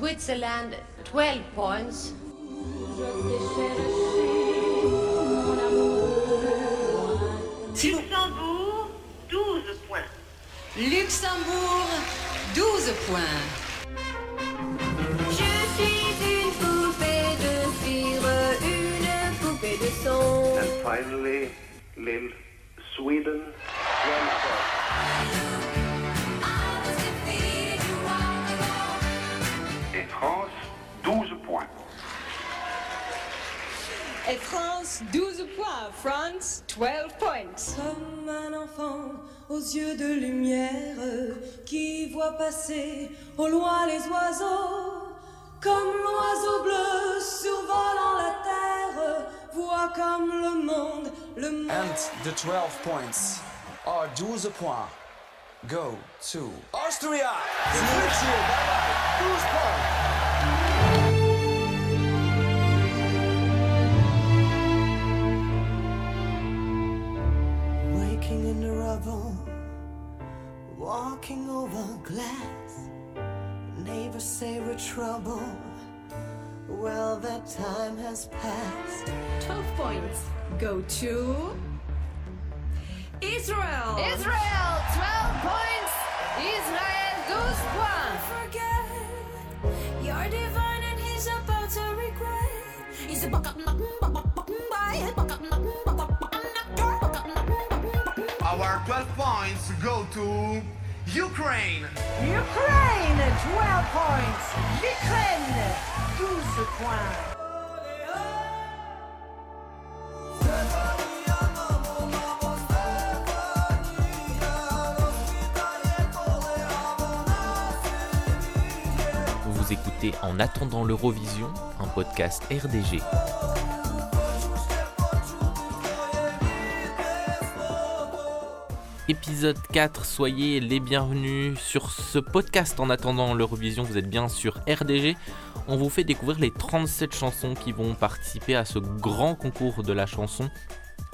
Switzerland 12 points. Luxembourg, 12 points. Luxembourg, 12 points. Je suis une poupée de cire, une poupée de son. And finally, Lille, Sweden, Et France, 12 points. France, 12 points. Comme un enfant aux yeux de lumière qui voit passer au loin les oiseaux. Comme l'oiseau bleu survolant la terre, voit comme le monde, le monde. And the 12 points are 12 points go to Austria. Bye bye. 12 points. Neighbors say we're trouble. Well, that time has passed. 12 points go to Israel. Israel, 12 points. Israel, 12 points. Forget you're divine and he's about to regret. He's a Our 12 points go to Ukraine. Ukraine, 12 points. L'Ukraine, 12 points. Vous écoutez En attendant l'Eurovision, un podcast RDG. Épisode 4, soyez les bienvenus sur ce podcast en attendant l'Eurovision, vous êtes bien sur RDG. On vous fait découvrir les 37 chansons qui vont participer à ce grand concours de la chanson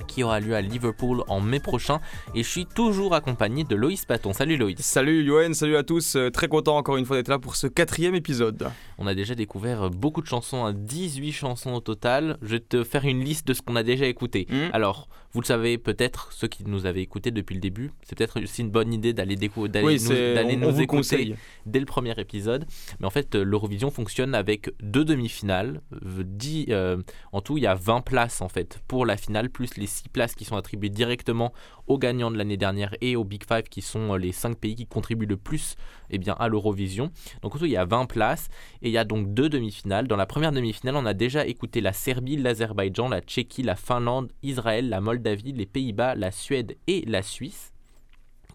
qui aura lieu à Liverpool en mai prochain et je suis toujours accompagné de Loïs Paton. Salut Loïs. Salut Yoann, salut à tous, Euh, très content encore une fois d'être là pour ce quatrième épisode. On a déjà découvert beaucoup de chansons, hein, 18 chansons au total. Je vais te faire une liste de ce qu'on a déjà écouté. Mhm. Alors, vous le savez peut-être, ceux qui nous avaient écoutés depuis le début, c'est peut-être aussi une bonne idée d'aller d'aller Oui, nous, nous écouter dès le premier épisode. Mais en fait, euh, l'Eurovision fonctionne avec deux demi-finales. Euh, euh, en tout, il y a 20 places en fait pour la finale, plus les 6 places qui sont attribuées directement aux gagnants de l'année dernière et aux Big Five qui sont euh, les 5 pays qui contribuent le plus eh bien, à l'Eurovision. Donc en tout, il y a 20 places et il y a donc deux demi-finales. Dans la première demi-finale, on a déjà écouté la Serbie, l'Azerbaïdjan, la Tchéquie, la Finlande, Israël, la Moldavie, les Pays-Bas, la Suède et la Suisse.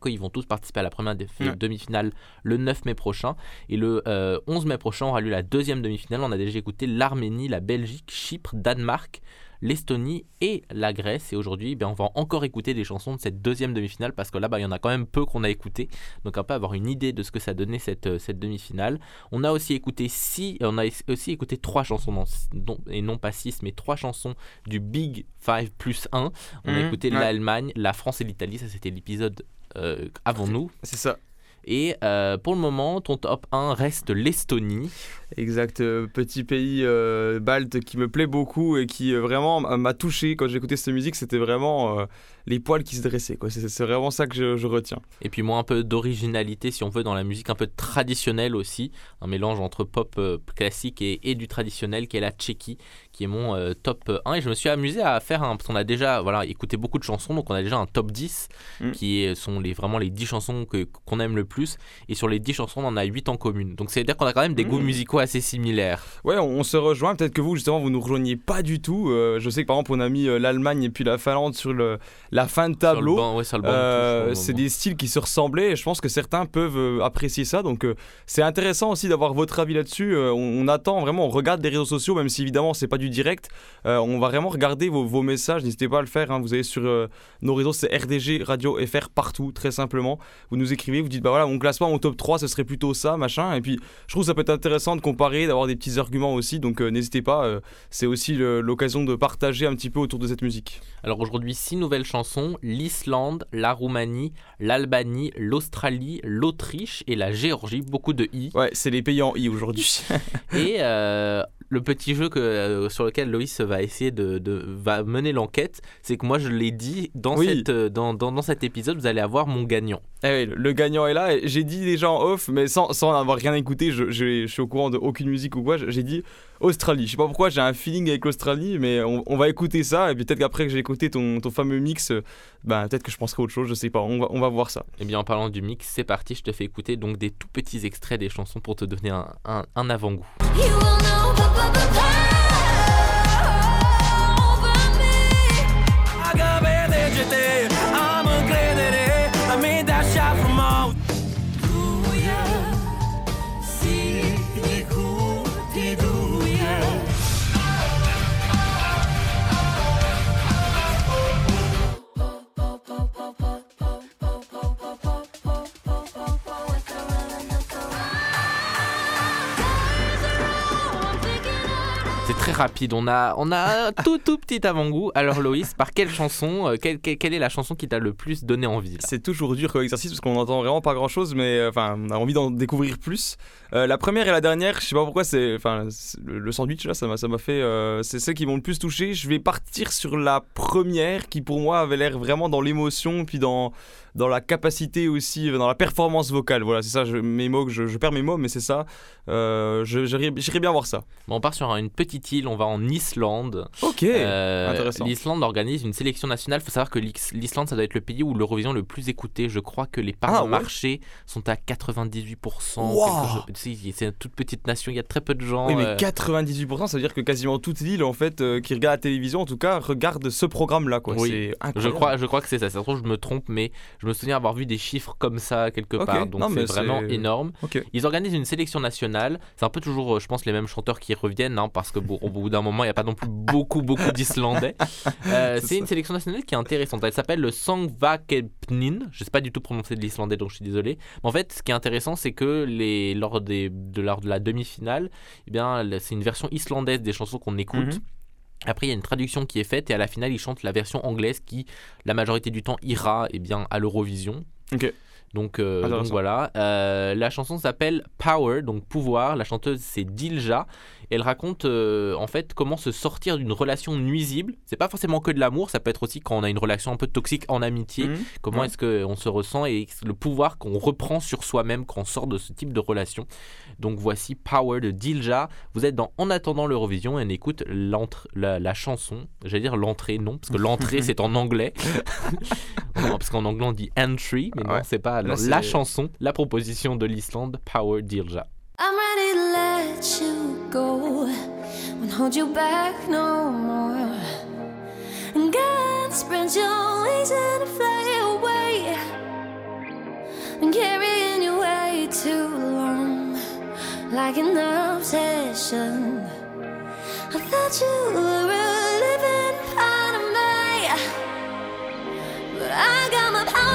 Ils vont tous participer à la première Ouais. demi-finale le 9 mai prochain. Et le euh, 11 mai prochain aura lieu la deuxième demi-finale. On a déjà écouté l'Arménie, la Belgique, Chypre, Danemark, l'Estonie et la Grèce. Et aujourd'hui, ben, on va encore écouter des chansons de cette deuxième demi-finale parce que là, ben, il y en a quand même peu qu'on a écouté. Donc un peu avoir une idée de ce que ça donnait cette, euh, cette demi-finale. On a aussi écouté six, on a aussi écouté trois chansons, non- et non pas six, mais trois chansons du Big Five plus 1. On a Mhm, écouté ouais. l'Allemagne, la France et l'Italie. Ça, c'était l'épisode euh, avant nous. C'est ça. Et euh, pour le moment, ton top 1 reste l'Estonie. Exact, euh, petit pays euh, balte qui me plaît beaucoup et qui euh, vraiment m'a touché quand j'ai écouté cette musique. C'était vraiment les poils qui se dressaient. C'est c'est vraiment ça que je, je retiens. Et puis moi, un peu d'originalité, si on veut, dans la musique, un peu traditionnelle aussi. Un mélange entre pop classique et, et du traditionnel, qui est la Tchéquie, qui est mon euh, top 1. Et je me suis amusé à faire un. Parce qu'on a déjà voilà, écouté beaucoup de chansons, donc on a déjà un top 10, Mm. qui sont les, vraiment les 10 chansons que- qu'on aime le plus. Et sur les 10 chansons, on en a 8 en commune. Donc c'est-à-dire qu'on a quand même des Mm. goûts musicaux assez similaires. Ouais, on, on se rejoint. Peut-être que vous, justement, vous nous rejoignez pas du tout. Euh, je sais que par exemple, on a mis euh, l'Allemagne et puis la Finlande sur le, la fin de tableau. ouais, Euh, c'est des styles qui se ressemblaient et je pense que certains peuvent apprécier ça. Donc c'est intéressant aussi d'avoir votre avis là-dessus. On, on attend vraiment, on regarde les réseaux sociaux, même si évidemment c'est pas du direct. Euh, on va vraiment regarder vos, vos messages. N'hésitez pas à le faire. hein. Vous allez sur euh, nos réseaux, c'est RDG Radio FR partout, très simplement. Vous nous écrivez, vous dites bah voilà, mon classement, mon top 3, ce serait plutôt ça, machin. Et puis, je trouve que ça peut être intéressant de comparer, d'avoir des petits arguments aussi. Donc, euh, n'hésitez pas, c'est aussi l'occasion de partager un petit peu autour de cette musique. Alors aujourd'hui, six nouvelles chansons l'Islande, la Roumanie, l'Albanie, l'Australie, l'Autriche et la Géorgie. Beaucoup de i. Ouais, c'est les pays en i aujourd'hui. Et euh, le petit jeu que, euh, sur lequel Loïs va essayer de, de- va mener l'enquête, c'est que moi je l'ai dit dans, Oui. cette, euh, dans, dans, dans cet épisode, vous allez avoir mon gagnant. Eh oui, le- le gagnant est là. Et J'ai dit déjà en off, mais sans, sans avoir rien écouté, je, je- je suis au courant de aucune musique ou quoi. J'ai dit Australie. Je sais pas pourquoi, j'ai un feeling avec l'Australie, mais on, on va écouter ça. Et puis peut-être qu'après que j'ai écouté ton, ton fameux mix, euh, ben, peut-être que je penserai autre chose, je sais pas. On va, on va voir ça. Et bien en parlant du mix, c'est parti, je te fais écouter donc des tout petits extraits des chansons pour te donner un, un, un avant-goût. Rapide, on a, on a un tout tout petit avant-goût. Alors Loïs, par quelle chanson, euh, quelle, quelle- quelle est la chanson qui t'a le plus donné envie C'est toujours dur comme exercice parce qu'on n'entend vraiment pas grand chose, mais euh, enfin, on a envie d'en découvrir plus. Euh, la première et la dernière, je sais pas pourquoi, c'est enfin le, le sandwich là, ça m'a ça m'a fait. euh, c'est celles qui m'ont le plus touché. Je vais partir sur la première qui pour moi avait l'air vraiment dans l'émotion, puis dans dans la capacité aussi, dans la performance vocale. Voilà, c'est ça. Je, mes mots, je, je perds mes mots, mais c'est ça. Euh, j'irais bien voir ça. Bon, On part sur une petite île, on va en Islande. Ok. Euh, Intéressant. L'Islande organise une sélection nationale. Il faut savoir que l'Islande, ça doit être le pays où l'Eurovision est le plus écouté. Je crois que les parts Ah, de ouais. marché sont à 98%. Wow. C'est une toute petite nation, il y a très peu de gens. Oui, mais euh, 98%, ça veut dire que quasiment toute l'île, en fait, euh, qui regarde la télévision, en tout cas, regarde ce programme-là, quoi. Oui, C'est Je incroyable. crois, je crois que c'est ça. Ça se trouve, je me trompe, mais je me souviens avoir vu des chiffres comme ça quelque Ok. part. Donc Non, mais c'est vraiment énorme. Ils organisent une sélection nationale. C'est un peu toujours, euh, je pense, les mêmes chanteurs qui reviennent, hein, parce que bon, au bout d'un moment, il n'y a pas non plus beaucoup, beaucoup d'Islandais. Euh, C'est une sélection nationale qui est intéressante. Elle s'appelle le Sangvakepnin. Je sais pas du tout prononcer de l'islandais, donc je suis désolé. Mais en fait, ce qui est intéressant, c'est que les, lors, des, de, lors de la demi-finale, eh bien, c'est une version islandaise des chansons qu'on écoute. Mhm. Après, il y a une traduction qui est faite et à la finale, ils chantent la version anglaise qui, la majorité du temps, ira eh bien, à l'Eurovision. Ok. Donc, euh, donc voilà. Euh, la chanson s'appelle Power, donc pouvoir. La chanteuse c'est Dilja. Elle raconte euh, en fait comment se sortir d'une relation nuisible. C'est pas forcément que de l'amour, ça peut être aussi quand on a une relation un peu toxique en amitié. Mhm. Comment est-ce qu'on se ressent et le pouvoir qu'on reprend sur soi-même quand on sort de ce type de relation. Donc voici Power de Dilja. Vous êtes dans En attendant l'Eurovision et on écoute la, la chanson. J'allais dire l'entrée, non, parce que l'entrée c'est en anglais. Non, parce qu'en anglais on dit entry, mais non, Ouais. c'est pas. Là, la chanson, la proposition de l'Islande, Power Dilja. I'm ready to let you go. Won't hold you back no more. And God spread your wings and fly away. And carrying you way too long, like an obsession. I thought you were a living part of me, but I got my power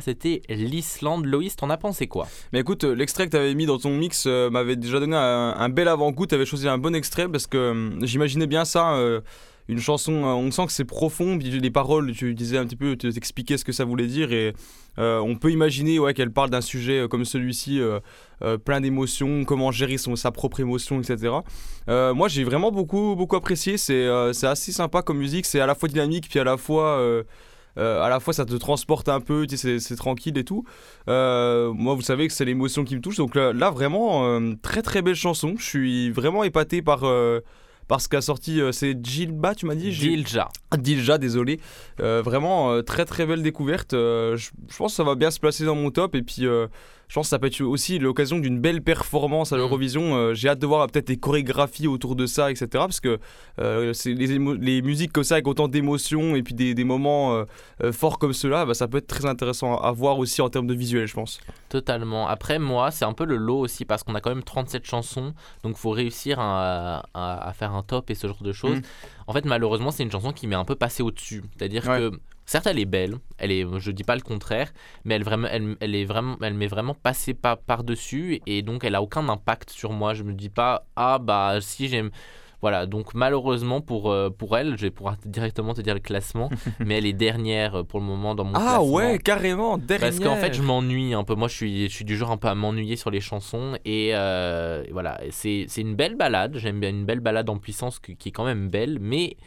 C'était l'Islande. Loïs, t'en as pensé quoi? Mais écoute, euh, l'extrait que t'avais mis dans ton mix euh, m'avait déjà donné un, bel avant-goût. T'avais choisi un bon extrait parce que euh, j'imaginais bien ça. euh, une chanson, on sent que c'est profond, puis les paroles, tu disais un petit peu, tu t'expliquais ce que ça voulait dire, et on peut imaginer ouais, qu'elle parle d'un sujet comme celui-ci, plein d'émotions, comment gérer son, sa propre émotion, etc. Moi, j'ai vraiment beaucoup, beaucoup apprécié, c'est assez sympa comme musique, c'est à la fois dynamique, puis à la fois... euh, à la fois ça te transporte un peu, c'est- tranquille et tout. Euh, moi, vous savez que c'est l'émotion qui me touche. Donc là, là, vraiment, euh, très très belle chanson. Je suis vraiment épaté par, euh, par ce qu'a sorti. c'est Gilba, tu m'as dit? Gil- Dilja. Dilja, désolé. Euh, vraiment, très très belle découverte. Euh, je je pense que ça va bien se placer dans mon top. Et puis, euh, je pense que ça peut être aussi l'occasion d'une belle performance à Mm. l'Eurovision. Euh, J'ai hâte de voir peut-être les chorégraphies autour de ça, etc. Parce que euh, c'est les, musiques comme ça, avec autant d'émotions et puis des, des moments euh, forts comme ceux-là, bah, ça peut être très intéressant à, à voir aussi en termes de visuel, je pense. Totalement. Après, moi, c'est un peu le lot aussi parce qu'on a quand même 37 chansons. Donc, faut réussir à, à- à faire un top et ce genre de choses. Mhm. En fait, malheureusement, c'est une chanson qui m'est un peu passée au-dessus. C'est-à-dire Ouais. que, certes, elle est belle. Elle est, je dis pas le contraire. Mais elle, vraiment, elle, elle est vraiment, elle m'est vraiment passée par- par-dessus. et donc, elle a aucun impact sur moi. Je me dis pas, ah bah, si j'aime. Voilà, donc malheureusement pour, euh, pour elle, je vais pouvoir directement te dire le classement, mais elle est dernière euh, pour le moment dans mon Ah classement. ouais, carrément, dernière. Parce qu'en fait, je m'ennuie un peu. Moi, je suis, je suis du genre un peu à m'ennuyer sur les chansons. Et euh, voilà, c'est c'est une belle balade. J'aime bien une belle balade en puissance qui, qui est quand même belle. Mais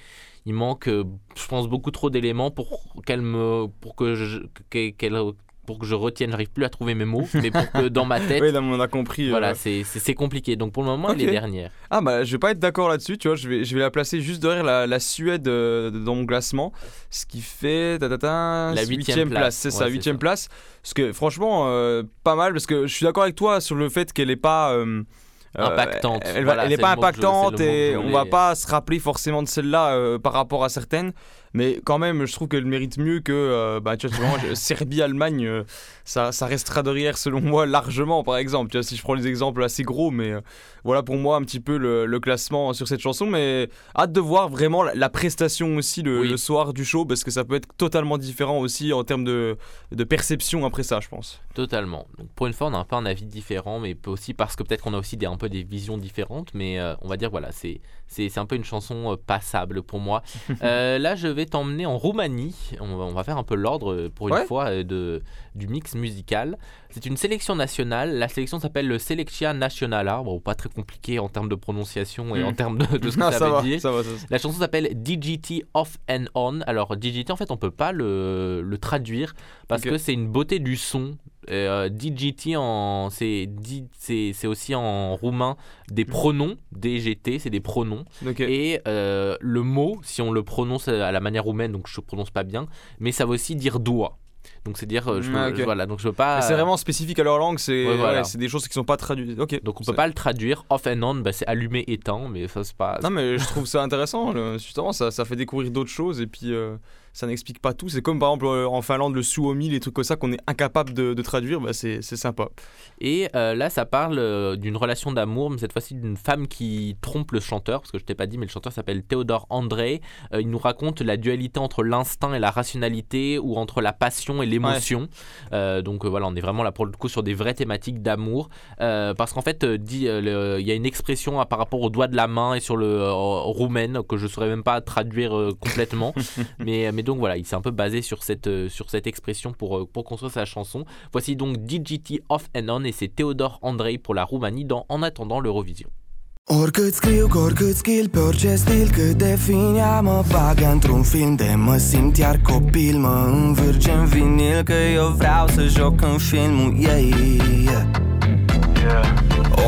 il manque, euh, je pense, beaucoup trop d'éléments pour qu'elle me. pour que je. que- qu'elle- pour que je retienne, j'arrive plus à trouver mes mots, mais pour que dans ma tête, Oui, là, on a compris. euh, voilà, c'est c'est- c'est compliqué. Donc pour le moment, elle Ok. est dernière. Ah bah je vais pas être d'accord là-dessus, tu vois, je vais, je vais la placer juste derrière la, la Suède euh, dans mon classement, ce qui fait ta, ta, ta, La huitième place, place, c'est ouais, ça, huitième place, parce que franchement euh, pas mal, parce que je suis d'accord avec toi sur le fait qu'elle est pas euh, euh, Impactante. elle, va- Voilà, elle est c'est pas impactante et on va voulais. pas se rappeler forcément de celle-là euh, par rapport à certaines, mais quand même je trouve qu'elle mérite mieux que euh, bah, tu vois, Serbie-Allemagne, euh, ça, ça restera derrière selon moi largement par exemple, tu vois, si je prends les exemples assez gros, mais euh, voilà pour moi un petit peu le, le classement sur cette chanson, mais hâte de voir vraiment la, la prestation aussi le, Oui. le soir du show parce que ça peut être totalement différent aussi en termes de, de perception après ça, je pense. Totalement. Donc pour une fois, on a un peu un avis différent, mais aussi parce que peut-être qu'on a aussi des, un peu des visions différentes. Mais on va dire, voilà, c'est, un peu une chanson passable pour moi. Là, je vais t'emmener en Roumanie. On va, on va faire un peu l'ordre euh, pour une Ouais. fois euh, de, du mix musical. C'est une sélection nationale. La sélection s'appelle le Selectia Națională. Bon, pas très compliqué en termes de prononciation et en termes de, de ce que Ah, ça, ça veut va, dire. ça va, ça- La chanson s'appelle DGT Off and On. Alors DGT en fait on peut pas le, le traduire parce que c'est une beauté du son. Euh, DGT en c'est aussi en roumain des pronoms DGT c'est des pronoms et euh, le mot si on le prononce à la manière roumaine donc je prononce pas bien mais ça veut aussi dire doigt donc c'est dire euh, je, Ah, peux- je- voilà donc je veux pas c'est vraiment spécifique à leur langue, c'est Ouais, voilà. ouais, c'est des choses qui sont pas traduites. Ok. donc on peut pas le traduire off and on bah, c'est allumé éteint mais ça c'est pas Non mais je trouve ça intéressant, justement ça, ça fait découvrir d'autres choses et puis euh, ça n'explique pas tout. C'est comme par exemple euh, en Finlande le suomi, les trucs comme ça qu'on est incapable de, de traduire, bah, c'est sympa. Et euh, là, ça parle euh, d'une relation d'amour, mais cette fois-ci d'une femme qui trompe le chanteur, parce que je t'ai pas dit, mais le chanteur s'appelle Théodore André. Euh, il nous raconte la dualité entre l'instinct et la rationalité, ou entre la passion et l'émotion. Euh, donc voilà, on est vraiment là pour le coup sur des vraies thématiques d'amour, parce qu'en fait, dit, il y a une expression euh, par rapport au doigt de la main et sur le roumaine que je saurais même pas traduire complètement, mais, mais donc voilà, il s'est un peu basé sur cette, euh, sur cette expression pour, euh, pour construire sa chanson. Voici donc DGT Off and On et c'est Théodore Andrei pour la Roumanie dans En attendant l'Eurovision. Oricât scriu, cu oricât skill Pe orice stil cât de fin ea mă bagă într-un film De mă simt iar copil Mă învârge în vinil Că eu vreau să joc în filmul ei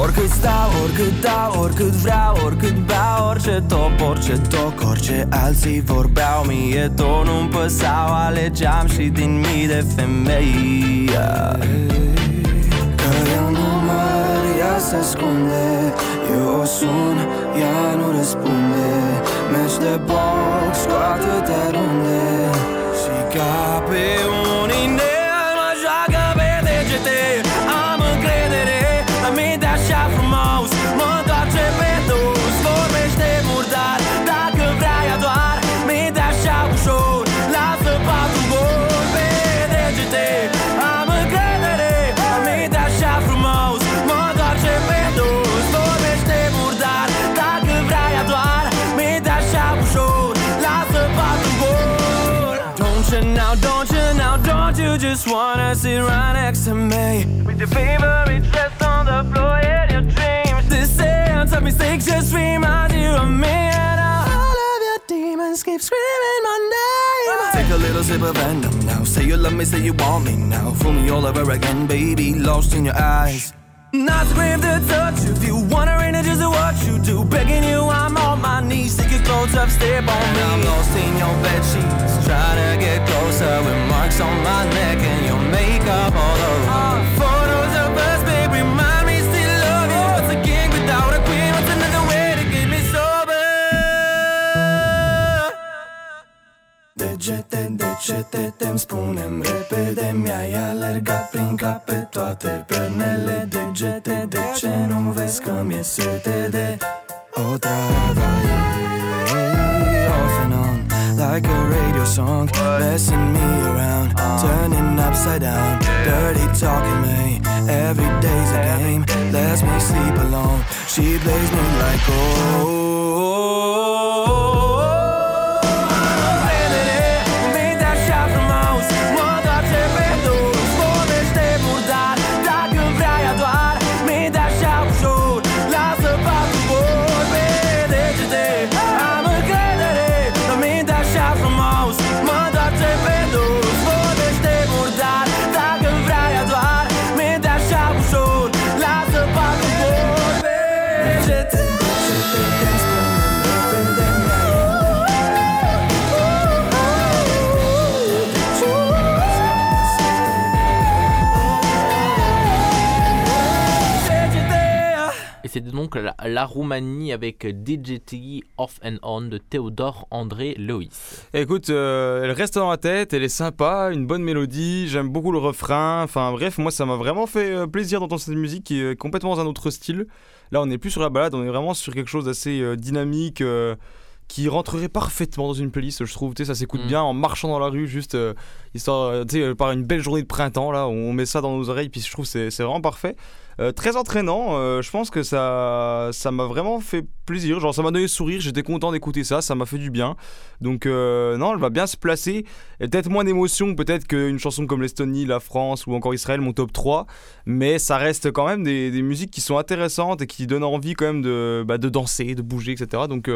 Oricât stau, oricât dau, oricât vreau, oricât beau Orice top, orice toc, orice alții vorbeau Mie tot nu-mi păsau, alegeam și din mii de femei. Că eu nu mor, ea se ascunde Eu o sun, ea nu răspunde. Meci de box cu atâtea runde Și ca pe un just wanna sit right next to me. With your favorite dress on the floor and your dreams. This sense of mistakes just remind you of me. And all of your demons keep screaming my name. Take a little sip of venom now. Say you love me, say you want me now. Fool me all over again, baby. Lost in your eyes. Not to grab the touch of you. Wondering just what you do. Begging you, I'm on my knees. Take your clothes up, step on me. I'm lost in your bed sheets. Trying to get closer with marks on my neck and your makeup all over. Uh. Photos Degete, degete, te-mi spune repede Mi-ai alergat prin cap pe toate pernele Degete, de ce nu vezi că mi-e sete de o travai Off and on, like a radio song Messing me around, turning upside down Dirty talking me, every day's a game Lets me sleep alone, she plays me like oh donc la, la Roumanie avec DJT Off and On de Théodore André Loïs. Écoute, euh, elle reste dans la tête, elle est sympa, une bonne mélodie, j'aime beaucoup le refrain. Enfin bref, moi ça m'a vraiment fait euh, plaisir d'entendre cette musique qui est complètement dans un autre style. Là, on n'est plus sur la balade, on est vraiment sur quelque chose d'assez euh, dynamique. euh, qui rentrerait parfaitement dans une playlist, je trouve. Tu sais, ça s'écoute Mm. bien en marchant dans la rue, juste histoire, tu sais, par une belle journée de printemps. Là, on met ça dans nos oreilles, puis je trouve c'est vraiment parfait. Euh, très entraînant, euh, je pense que ça ça m'a vraiment fait plaisir. Genre, ça m'a donné le sourire, j'étais content d'écouter ça, ça m'a fait du bien. Donc, euh, non, elle va bien se placer. Peut-être moins d'émotion, peut-être qu'une chanson comme l'Estonie, la France ou encore Israël, mon top 3. Mais ça reste quand même des, des musiques qui sont intéressantes et qui donnent envie quand même de, bah, de danser, de bouger, etc. Donc,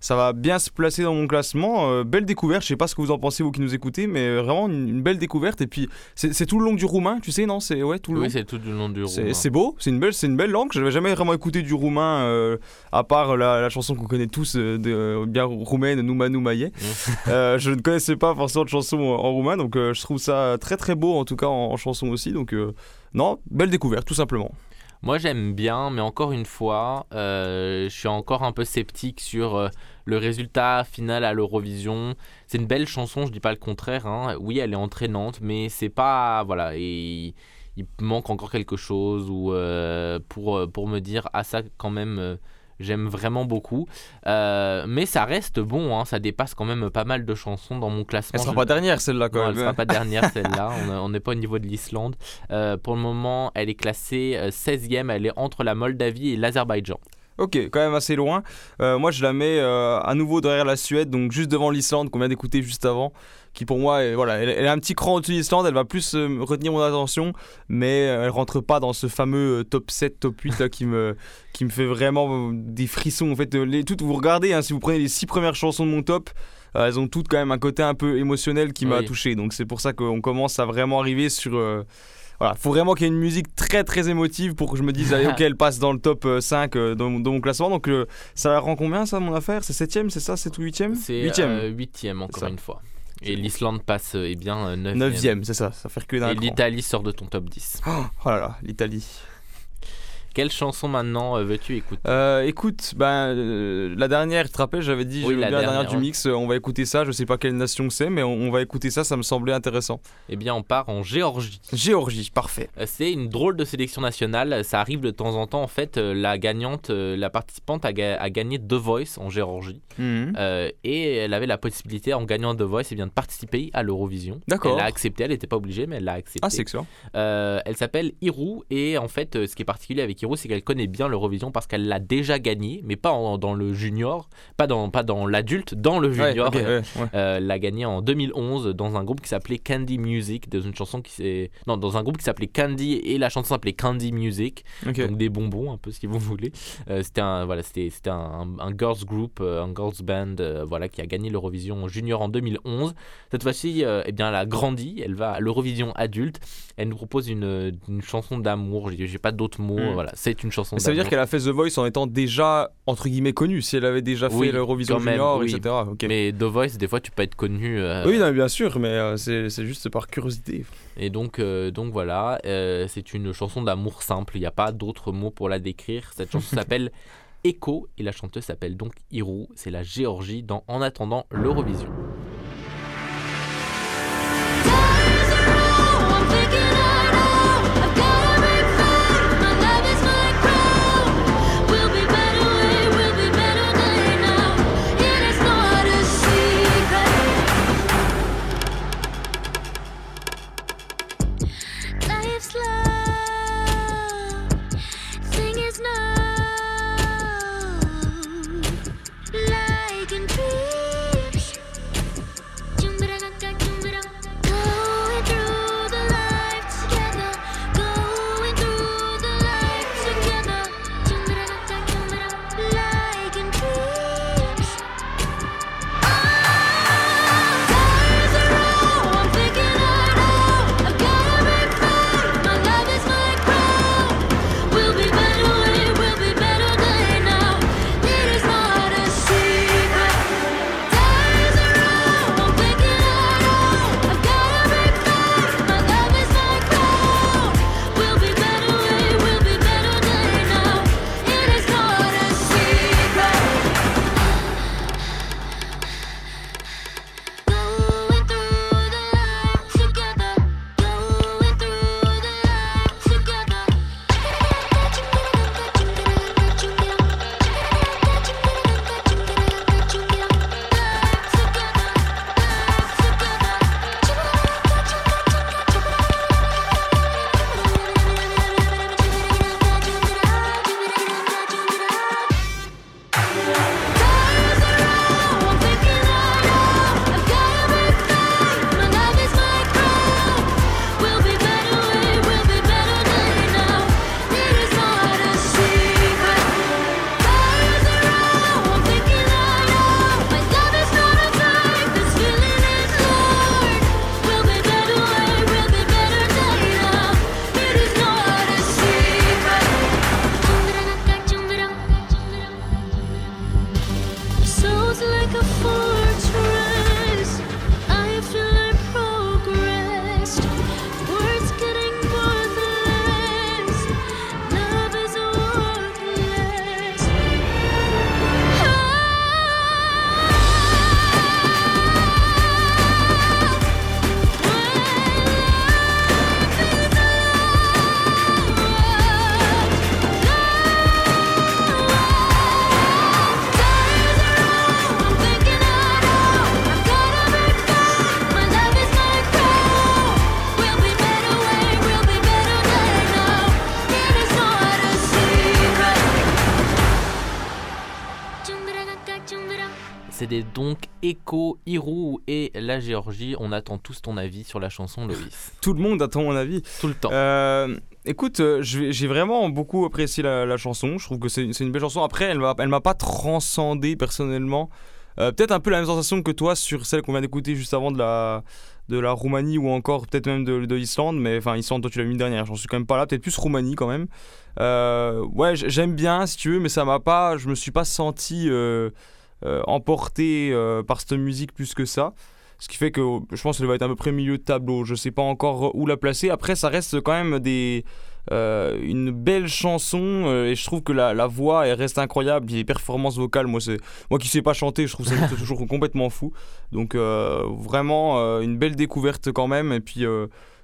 ça va bien se placer dans mon classement. Belle découverte, je sais pas ce que vous en pensez, vous qui nous écoutez, mais vraiment une, une belle découverte. Et puis, c'est tout le long du roumain, tu sais, non? C'est ouais, tout le long. Oui, c'est tout du long du roumain. C'est beau, c'est une belle, c'est une belle langue. Je n'avais jamais vraiment écouté du roumain, euh, à part la, la chanson qu'on connaît tous, euh, de, euh, bien roumaine, Nouma Noumaye. Euh, je ne connaissais pas forcément de chanson en, roumain, donc je trouve ça très très beau, en tout cas en, en chanson aussi. Donc non, belle découverte, tout simplement. Moi j'aime bien, mais encore une fois, je suis encore un peu sceptique sur le résultat final à l'Eurovision. C'est une belle chanson, je dis pas le contraire. hein. Oui, elle est entraînante, mais c'est pas voilà. Et il manque encore quelque chose ou euh, pour euh, pour me dire ah ça quand même. euh, J'aime vraiment beaucoup, Euh, mais ça reste bon, hein, ça dépasse quand même pas mal de chansons dans mon classement. Elle sera Je- pas dernière celle-là quand non, même. elle sera pas dernière celle-là. On n'est pas au niveau de l'Islande. Euh, pour le moment, elle est classée euh, 16e. Elle est entre la Moldavie et l'Azerbaïdjan. Ok, quand même assez loin. Euh, moi, je la mets à nouveau derrière la Suède, donc juste devant l'Islande qu'on vient d'écouter juste avant, qui pour moi, est, voilà, elle, elle est un petit cran au-dessus de l'Islande. Elle va plus euh, retenir mon attention, mais euh, elle rentre pas dans ce fameux euh, top 7, top 8 là, qui me qui me fait vraiment des frissons. En fait, les, toutes, vous regardez, hein, si vous prenez les six premières chansons de mon top. elles ont toutes quand même un côté un peu émotionnel qui m'a Oui. touché. Donc c'est pour ça qu'on commence à vraiment arriver sur, voilà, faut vraiment qu'il y ait une musique très très émotive pour que je me dise, allez, ok, elle passe dans le top euh, 5 euh, dans, mon- dans mon classement. Donc euh, ça rend combien ça, mon affaire? C'est 7ème, c'est ça 7 ou 8ème C'est 8ème. euh, 8e, encore une fois. Et l'Islande passe, euh, eh bien, 9e. 9ème, c'est ça, ça fait reculer d'un Et l'Italie sort de ton top 10. Oh, oh là là, l'Italie. Quelle chanson maintenant euh, veux-tu écouter? Euh, écoute, ben, euh, la dernière, tu te rappelles, j'avais dit, Oui, la bien la dernière dernière, du mix, euh, on va écouter ça, je sais pas quelle nation c'est, mais on, on va écouter ça, ça me semblait intéressant. Eh bien, on part en Géorgie. Géorgie, parfait. C'est une drôle de sélection nationale. Ça arrive de temps en temps. En fait, la gagnante, la participante a, ga- a gagné The Voice en Géorgie. Mhm. Et elle avait la possibilité, en gagnant The Voice, eh bien, de participer à l'Eurovision. D'accord. Elle a accepté, elle n'était pas obligée, mais elle l'a accepté. Ah, c'est excellent. Euh, elle s'appelle Hiru, et en fait, ce qui est particulier avec C'est qu'elle connaît bien l'Eurovision parce qu'elle l'a déjà gagné, mais pas en- dans le junior, pas dans, pas dans l'adulte, dans le Ouais, junior. ouais, ouais. Euh, elle l'a gagné en 2011 dans un groupe qui s'appelait Candy Music, dans une chanson qui s'est, non, dans un groupe qui s'appelait Candy et la chanson s'appelait Candy Music, donc des bonbons un peu si vous voulez. Euh, c'était un, voilà, c'était, c'était un, un girls group, euh, un girls band, voilà, qui a gagné l'Eurovision junior en 2011. Cette fois-ci, eh bien, elle a grandi, elle va à l'Eurovision adulte. Elle nous propose une, une chanson d'amour. J'ai, j'ai pas d'autres mots. Hmm. Voilà, c'est une chanson ça veut dire qu'elle a fait The Voice en étant déjà, entre guillemets, connue. Si elle avait déjà Oui, fait l'Eurovision Junior, oui. etc. Mais The Voice, des fois, tu peux être connu. euh, Oui, non, bien sûr, mais euh, c'est juste par curiosité. Et donc, euh, donc voilà, c'est une chanson d'amour simple. Il n'y a pas d'autres mots pour la décrire. Cette chanson s'appelle Echo et la chanteuse s'appelle donc Hiru. C'est la Géorgie dans En attendant l'Eurovision. La Géorgie. On attend tous ton avis sur la chanson, Loïs. Tout le monde attend mon avis. Tout le temps. Euh, écoute, euh, j'ai vraiment beaucoup apprécié la, la chanson. Je trouve que c'est une belle chanson. Après, elle elle m'a pas transcendé personnellement. Euh, peut-être un peu la même sensation que toi sur celle qu'on vient d'écouter juste avant de la, de la Roumanie ou encore peut-être même de, de Islande. Mais enfin, Islande, toi tu l'as mis dernière. J'en suis quand même pas là. Peut-être plus Roumanie quand même. Euh, ouais, j'aime bien si tu veux, mais ça m'a pas. Je me suis pas senti euh, emporté par cette musique plus que ça. Ce qui fait que je pense qu'elle va être à peu près milieu de tableau. Je sais pas encore où la placer. Après, ça reste quand même des, euh, une belle chanson euh, et je trouve que la, la voix elle reste incroyable. Les performances vocales, moi, c'est, moi qui sais pas chanter, je trouve ça toujours complètement fou. Donc, euh, vraiment une belle découverte quand même. Et puis.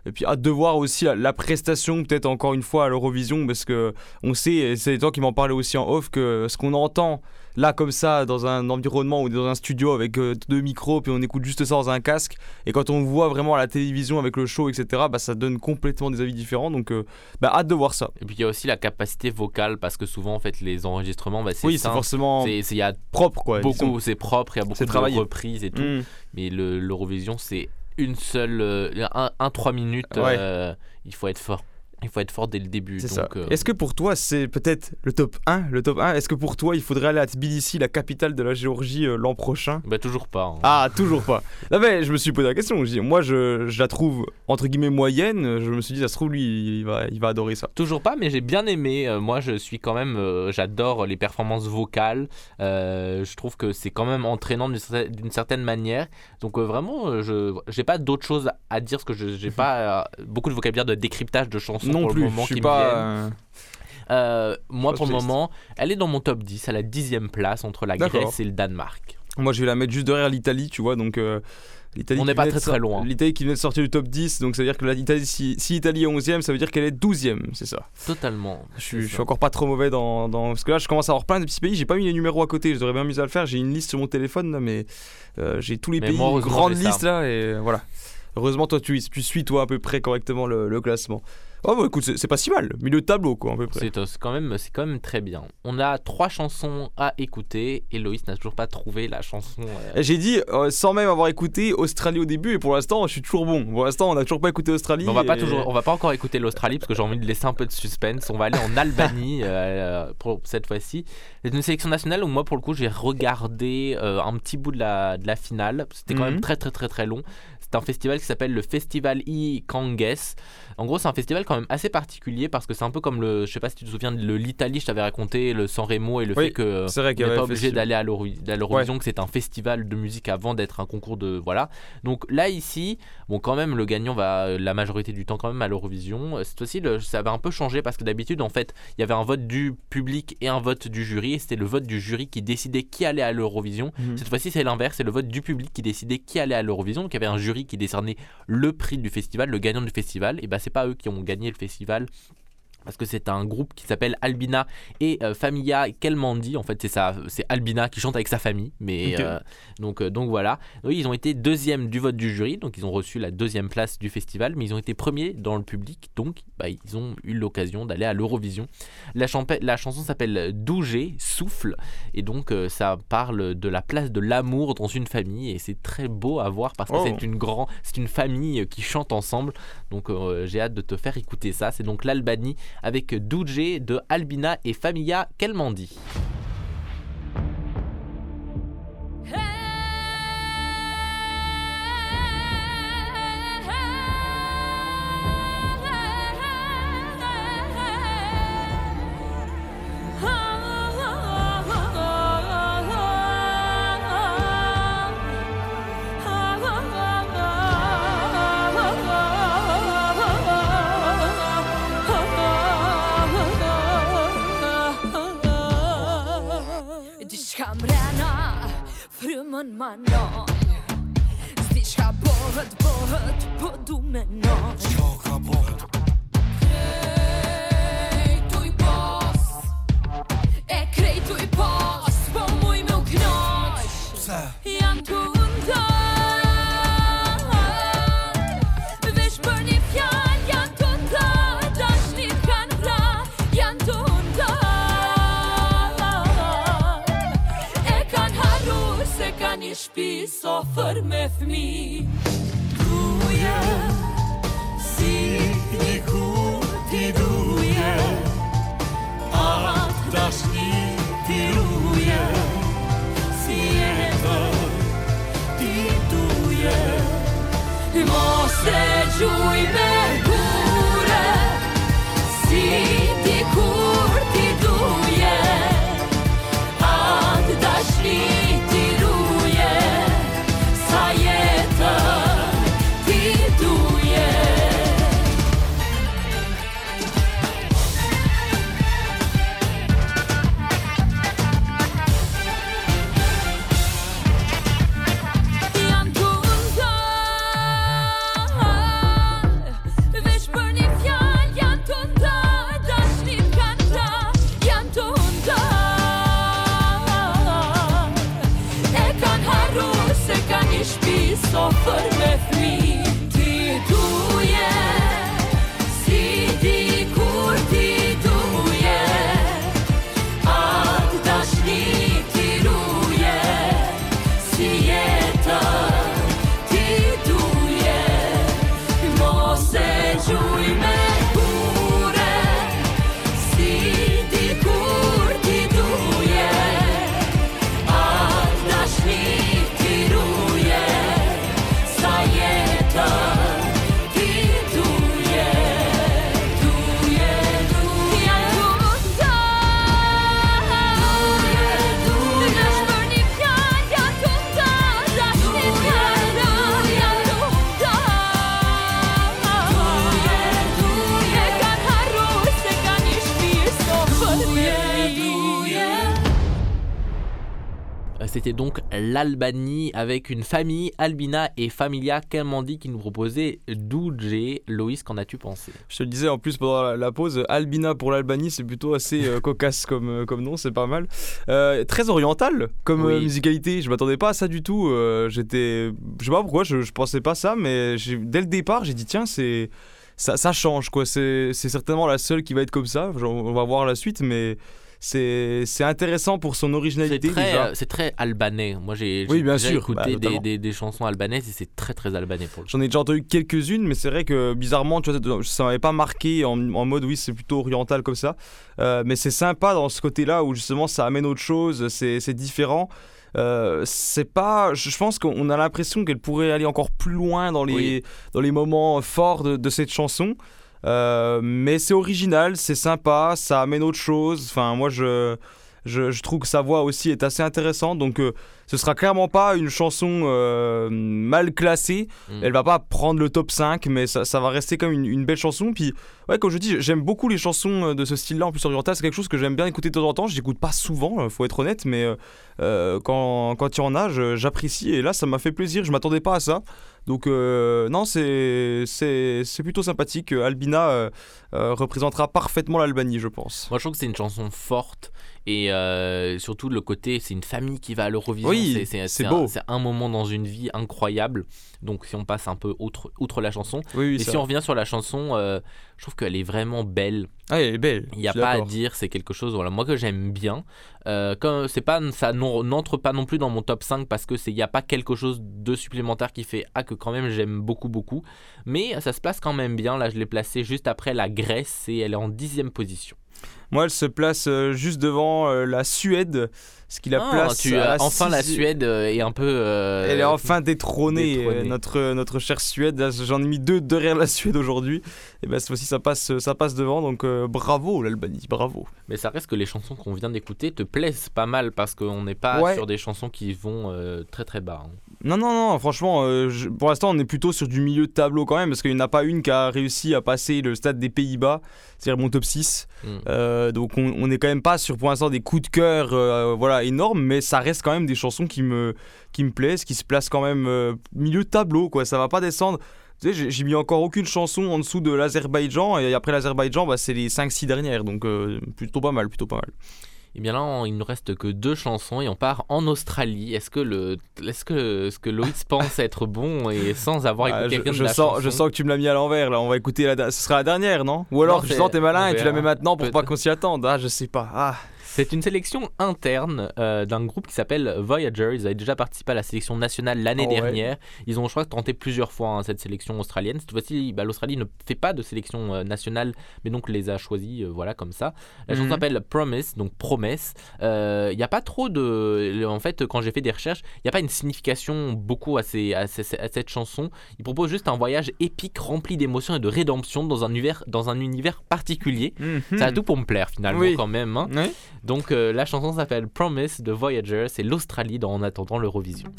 Et puis hâte de voir aussi la, la prestation peut-être encore une fois à l'Eurovision parce que on sait, et c'est toi qui m'en parlais aussi en off, que ce qu'on entend là comme ça dans un environnement ou dans un studio avec euh, deux micros puis on écoute juste ça dans un casque et quand on voit vraiment à la télévision avec le show etc bah ça donne complètement des avis différents donc euh, bah hâte de voir ça Et puis il y a aussi la capacité vocale parce que souvent en fait les enregistrements, bah, c'est oui c'est forcément C'est- il y a propre quoi beaucoup, c'est propre, il y a beaucoup de travaillé. reprises et tout. Mm. Mais le- l'Eurovision, c'est une seule, euh, un, un 3 minutes. Ouais. euh, il faut être fort. Il faut être fort dès le début. C'est ça. donc, euh, Est-ce que pour toi, c'est peut-être le top 1 Le top 1 Est-ce que pour toi, il faudrait aller à Tbilissi, la capitale de la Géorgie, euh, l'an prochain? Bah toujours pas. hein. Ah, toujours pas. Non, mais je me suis posé la question. Je dis, moi, je, je la trouve entre guillemets moyenne. Je me suis dit, ça se trouve, lui, il va, il va adorer ça. Toujours pas, mais j'ai bien aimé. Euh, moi, je suis quand même, j'adore les performances vocales. Je trouve que c'est quand même entraînant d'une cer- d'une certaine manière. Donc vraiment, je j'ai pas d'autre chose à dire parce que je j'ai pas beaucoup de vocabulaire de décryptage de chansons Non plus, moment je suis pas, euh, Euh, moi, pas pour le moment, elle est dans mon top 10, à la dixième place entre la. Grèce et le Danemark. Moi, je vais la mettre juste derrière l'Italie, tu vois. Donc, euh, l'Italie On qui n'est pas très, loin. L'Italie qui vient de sortir du top 10. Donc, ça veut dire que l'Italie, si, si l'Italie est 11ème, ça veut dire qu'elle est 12ème. C'est ça. Totalement. Je suis, je suis encore pas trop mauvais dans, dans- Parce que là, je commence à avoir plein de petits pays. J'ai pas mis les numéros à côté. Je devrais bien mieux à le faire. J'ai une liste sur mon téléphone, là, mais euh, j'ai tous les Mais pays, moi, une grande ça. liste là. Et voilà. Heureusement, toi, tu, tu suis, toi, à peu près correctement le, le classement. Oh, bah écoute, c'est pas si mal. Milieu de tableau, quoi, à peu près. C'est euh, quand, même- c'est quand même très bien. On a trois chansons à écouter et Loïs n'a toujours pas trouvé la chanson. euh, J'ai dit, euh, sans même avoir écouté Australie au début, et pour l'instant, je suis toujours bon. Pour l'instant, on a toujours pas écouté Australie. Mais on va pas toujours, on va pas encore écouter l'Australie parce que j'ai envie de laisser un peu de suspense. On va aller en Albanie euh, pour cette fois-ci. C'est une sélection nationale où moi pour le coup j'ai regardé un petit bout de la, de la finale. C'était quand Mhm. même très très très très long. C'est un festival qui s'appelle le Festival I Kanges. En gros, c'est un festival quand même assez particulier parce que c'est un peu comme le, je sais pas si tu te souviens de l'Italie, je t'avais raconté le San Remo et le Oui, fait que n'est avait pas obligé d'aller à l'Euro- à l'Eurovision, que c'est un festival de musique avant d'être un concours de voilà. Donc là ici, bon quand même le gagnant va la majorité du temps quand même à l'Eurovision. Euh, Cette fois-ci, ça avait un peu changé parce que d'habitude en fait, il y avait un vote du public et un vote du jury. Et c'était le vote du jury qui décidait qui allait à l'Eurovision. Mhm. Cette fois-ci, c'est l'inverse, c'est le vote du public qui décidait qui allait à l'Eurovision. Donc il y avait un jury qui décernait le prix du festival, le gagnant du festival. Et bah c'est pas eux qui ont gagné le festival. Parce que c'est un groupe qui s'appelle Albina et euh, Familla Kelmandi. En fait, c'est ça, c'est Albina qui chante avec sa famille. Mais euh, donc, euh, donc voilà. Ils ont été deuxième du vote du jury, donc ils ont reçu la deuxième place du festival, mais ils ont été premiers dans le public, donc bah, ils ont eu l'occasion d'aller à l'Eurovision. La, la chanson s'appelle Dougé, souffle, et donc euh, ça parle de la place de l'amour dans une famille, et c'est très beau à voir parce que Oh. c'est une grand, c'est une famille qui chante ensemble. Donc j'ai hâte de te faire écouter ça. C'est donc l'Albanie avec Dougé de Albina et Familla Kelmandi. C'était donc l'Albanie avec une famille, Albina et Familia Kelmandi qui nous proposait Doudje. Loïs, qu'en as-tu pensé? Je te le disais en plus pendant la, pause, Albina pour l'Albanie, c'est plutôt assez euh, cocasse comme, euh, comme nom, c'est pas mal. Euh, très oriental comme Oui. musicalité, je m'attendais pas à ça du tout. euh, J'étais. Je sais pas pourquoi, je, je pensais pas ça, mais j'ai- dès le départ, j'ai dit tiens, c'est. Ça, ça change quoi, c'est c'est certainement la seule qui va être comme ça. Genre, on va voir la suite, mais c'est c'est intéressant pour son originalité euh, c'est très albanais. Moi, j'ai Oui, j'ai bien déjà sûr, écouté bah, des, des- des chansons albanaises et c'est très très albanais pour le J'en ai déjà entendu quelques-unes, mais c'est vrai que bizarrement, tu vois, ça m'avait pas marqué en, en mode oui, c'est plutôt oriental comme ça. Euh, mais c'est sympa dans ce côté-là où justement ça amène autre chose, c'est c'est différent. Euh, c'est pas, je je pense qu'on a l'impression qu'elle pourrait aller encore plus loin dans les, Oui. dans les moments forts de, de cette chanson. Euh, mais c'est original, c'est sympa, ça amène autre chose. Enfin, moi je. Je, je trouve que sa voix aussi est assez intéressante, donc euh, ce sera clairement pas une chanson euh, mal classée. Mm. Elle va pas prendre le top 5, mais ça, ça va rester comme une, une belle chanson. Puis, ouais, comme je dis, j'aime beaucoup les chansons euh, de ce style-là, en plus oriental. C'est quelque chose que j'aime bien écouter de temps en temps. Je n'écoute pas souvent, euh, faut être honnête, mais euh, quand, quand il y en a, j'apprécie. Et là, ça m'a fait plaisir. Je m'attendais pas à ça. Donc, euh, non, c'est plutôt sympathique. Albina euh, euh, représentera parfaitement l'Albanie, je pense. Moi, je trouve que c'est une chanson forte et euh, surtout le côté, c'est une famille qui va à l'Eurovision. Oui, C'est- beau. C'est un moment dans une vie incroyable. Donc, si on passe un peu outre, outre la chanson, Oui, oui, et si on revient sur la chanson, euh, je trouve qu'elle est vraiment belle. Ah, elle est belle. Il n'y a pas à dire, c'est quelque chose voilà, moi que j'aime bien. Euh, c'est pas ça n'entre pas non plus dans mon top 5 parce que il n'y a pas quelque chose de supplémentaire qui fait ah que quand même j'aime beaucoup beaucoup. Mais ça se place quand même bien. Là, je l'ai placée juste après la Grèce et elle est en dixième position. Moi, elle se place euh, juste devant euh, la Suède, ce qui la Ah, place. tu, à euh, enfin la Suède euh, est un peu. euh, Elle est enfin détrônée, détrônée. euh, notre, notre chère Suède. Là, J'en ai mis deux derrière la Suède aujourd'hui. Et ben cette fois-ci, ça passe, ça passe devant. Donc euh, bravo l'Albanie, bravo. Mais ça reste que les chansons qu'on vient d'écouter te plaisent pas mal parce qu'on n'est pas Ouais. sur des chansons qui vont euh, très très bas. hein. Non, non, non, franchement, euh, je- pour l'instant, on est plutôt sur du milieu de tableau quand même, parce qu'il n'y en a pas une qui a réussi à passer le stade des Pays-Bas, c'est-à-dire mon top 6. Mm. Euh, donc on n'est quand même pas sur pour l'instant des coups de cœur euh, voilà, énormes, mais ça reste quand même des chansons qui me, qui me plaisent, qui se placent quand même milieu de tableau, quoi. Ça va pas descendre. Tu sais, j'ai- mis encore aucune chanson en dessous de l'Azerbaïdjan, et après l'Azerbaïdjan, bah, c'est les 5-6 dernières, donc plutôt pas mal, plutôt pas mal. Et bien là, on- il ne reste que deux chansons et on part en Australie. Est-ce que le, est-ce que ce que Loïs pense être bon et sans avoir Ah, écouté je, quelqu'un je de la sens, chanson je sens que tu me l'as mis à l'envers là. On va écouter la. Ce sera la dernière, non? Ou alors Non, je sens t'es malin et tu la mets maintenant pour pas qu'on s'y attende. Ah, je sais pas. Ah. C'est une sélection interne euh, d'un groupe qui s'appelle Voyager. Ils avaient déjà participé à la sélection nationale l'année Oh ouais. dernière. Ils ont, je crois, tenté plusieurs fois hein, cette sélection australienne. Cette fois-ci, bah, l'Australie ne fait pas de sélection euh, nationale, mais donc les a choisis, euh, voilà, comme ça. La chanson Mhm. s'appelle Promise, donc promesse. Il n'y a pas trop de. En fait, quand j'ai fait des recherches, il n'y a pas une signification beaucoup à, ces- à ces- à cette chanson. Il propose juste un voyage épique rempli d'émotions et de rédemption dans un univers, dans un univers particulier. Ça a tout pour me plaire finalement Oui. quand même. hein. Oui. Donc euh, la chanson s'appelle Promise de Voyager, c'est l'Australie dans En attendant l'Eurovision.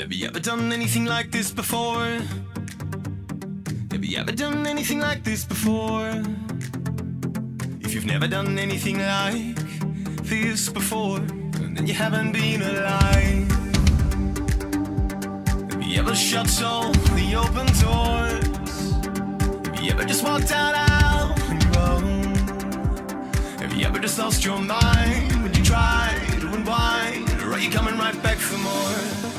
Have you ever done anything like this before? Have you ever done anything like this before? If you've never done anything like this before, then you haven't been alive. Have you ever shut all the open doors? Have you ever just walked out on your own? Have you ever just lost your mind when you try to unwind? Or are you coming right back for more?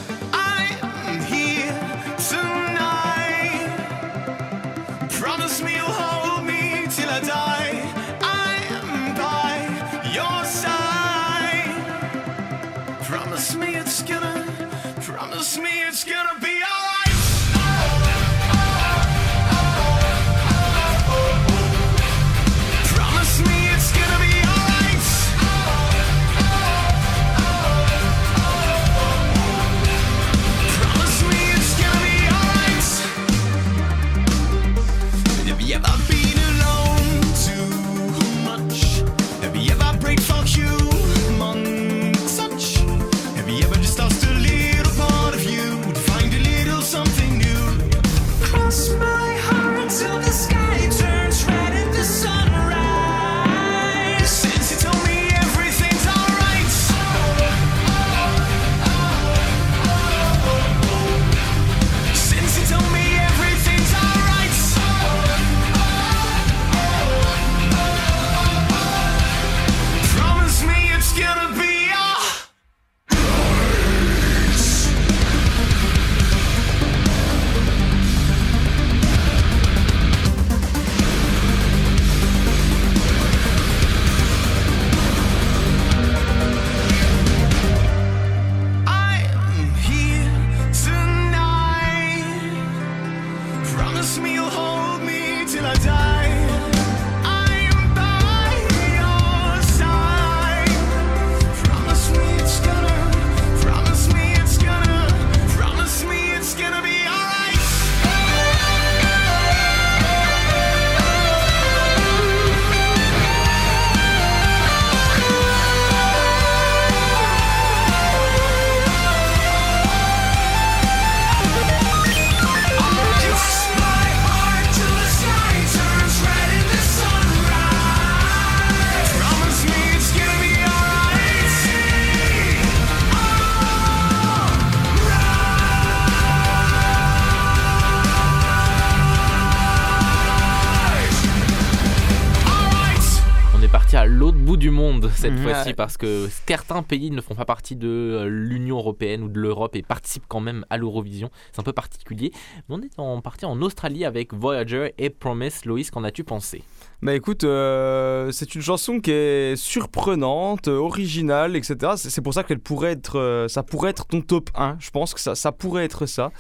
Cette Mhm. fois-ci parce que certains pays ne font pas partie de euh, l'Union européenne ou de l'Europe et participent quand même à l'Eurovision. C'est un peu particulier. Mais on est en partie en Australie avec Voyager et Promise. Loïs, qu'en as-tu pensé? Bah écoute, euh, c'est une chanson qui est surprenante, originale, etc. C'est pour ça qu'elle pourrait être, euh, ça pourrait être ton top 1. Je pense que ça, ça pourrait être ça.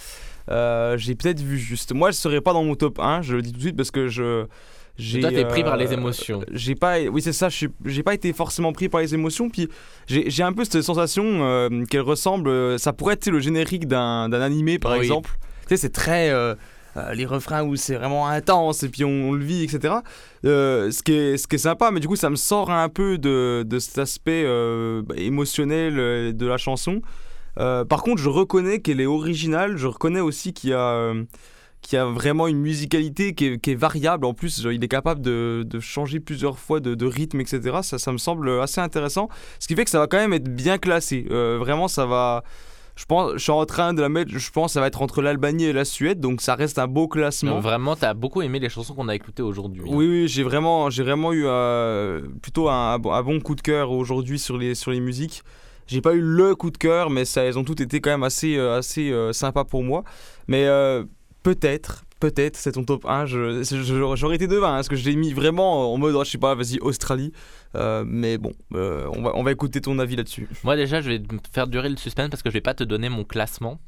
Euh, J'ai peut-être vu juste. Moi, elle serait pas dans mon top 1. Je le dis tout de suite parce que je. J'ai, Toi, t'es pris par euh, les émotions. J'ai pas, oui c'est ça. J'ai pas été forcément pris par les émotions. Puis j'ai un peu cette sensation euh, qu'elle ressemble. euh, ça pourrait être le générique d'un animé par Oui. exemple. Tu sais, c'est très. euh, euh, les refrains où c'est vraiment intense et puis on, on le vit, etc. Euh, ce, qui est, ce qui est sympa, mais du coup, ça me sort un peu de, de cet aspect euh, bah, émotionnel euh, de la chanson. Euh, par contre, je reconnais qu'elle est originale. Je reconnais aussi qu'il y a. y a vraiment une musicalité qui est, qui est variable en plus il est capable de, de changer plusieurs fois de, de rythme etc ça, ça me semble assez intéressant ce qui fait que ça va quand même être bien classé Euh, vraiment ça va je pense je suis en train de la mettre je pense que ça va être entre l'Albanie et la Suède donc ça reste un beau classement Vraiment, t'as beaucoup aimé les chansons qu'on a écoutées aujourd'hui. oui, oui, j'ai vraiment, j'ai vraiment eu euh, plutôt un, un bon- coup de cœur aujourd'hui sur les, sur les musiques. J'ai pas eu le coup de cœur, mais ça, elles ont toutes été quand même assez, euh, assez euh, sympas pour moi. Mais peut-être, peut-être, c'est ton top 1. Je, je- je- J'aurais été devin, hein, parce que je l'ai mis vraiment en mode, oh, je sais pas, vas-y, Australie. Euh, mais bon, euh, on, va, on va écouter ton avis là-dessus. Moi déjà, je vais faire durer le suspense parce que je vais pas te donner mon classement.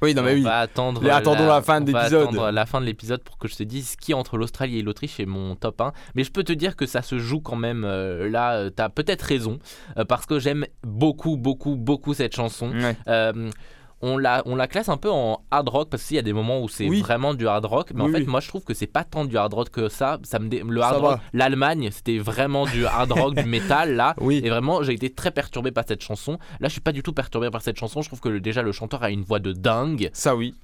Oui, non, mais on oui. va attendre Les- attendons la fin on de va l'épisode. attendre la fin de l'épisode pour que je te dise qui entre l'Australie et l'Autriche est mon top 1. Mais je peux te dire que ça se joue quand même. euh, là, euh, t'as peut-être raison euh, parce que j'aime beaucoup, beaucoup, beaucoup cette chanson. Ouais. On la, on la classe un peu en hard rock parce qu'il y a des moments où c'est Oui. vraiment du hard rock, mais en fait, oui. moi je trouve que c'est pas tant du hard rock que ça. ça me dé- Le Ça hard rock, l'Allemagne, c'était vraiment du hard rock, du métal là. Oui. Et vraiment, j'ai été très perturbé par cette chanson. Là, je suis pas du tout perturbé par cette chanson. Je trouve que le- déjà le chanteur a une voix de dingue. Ça, oui.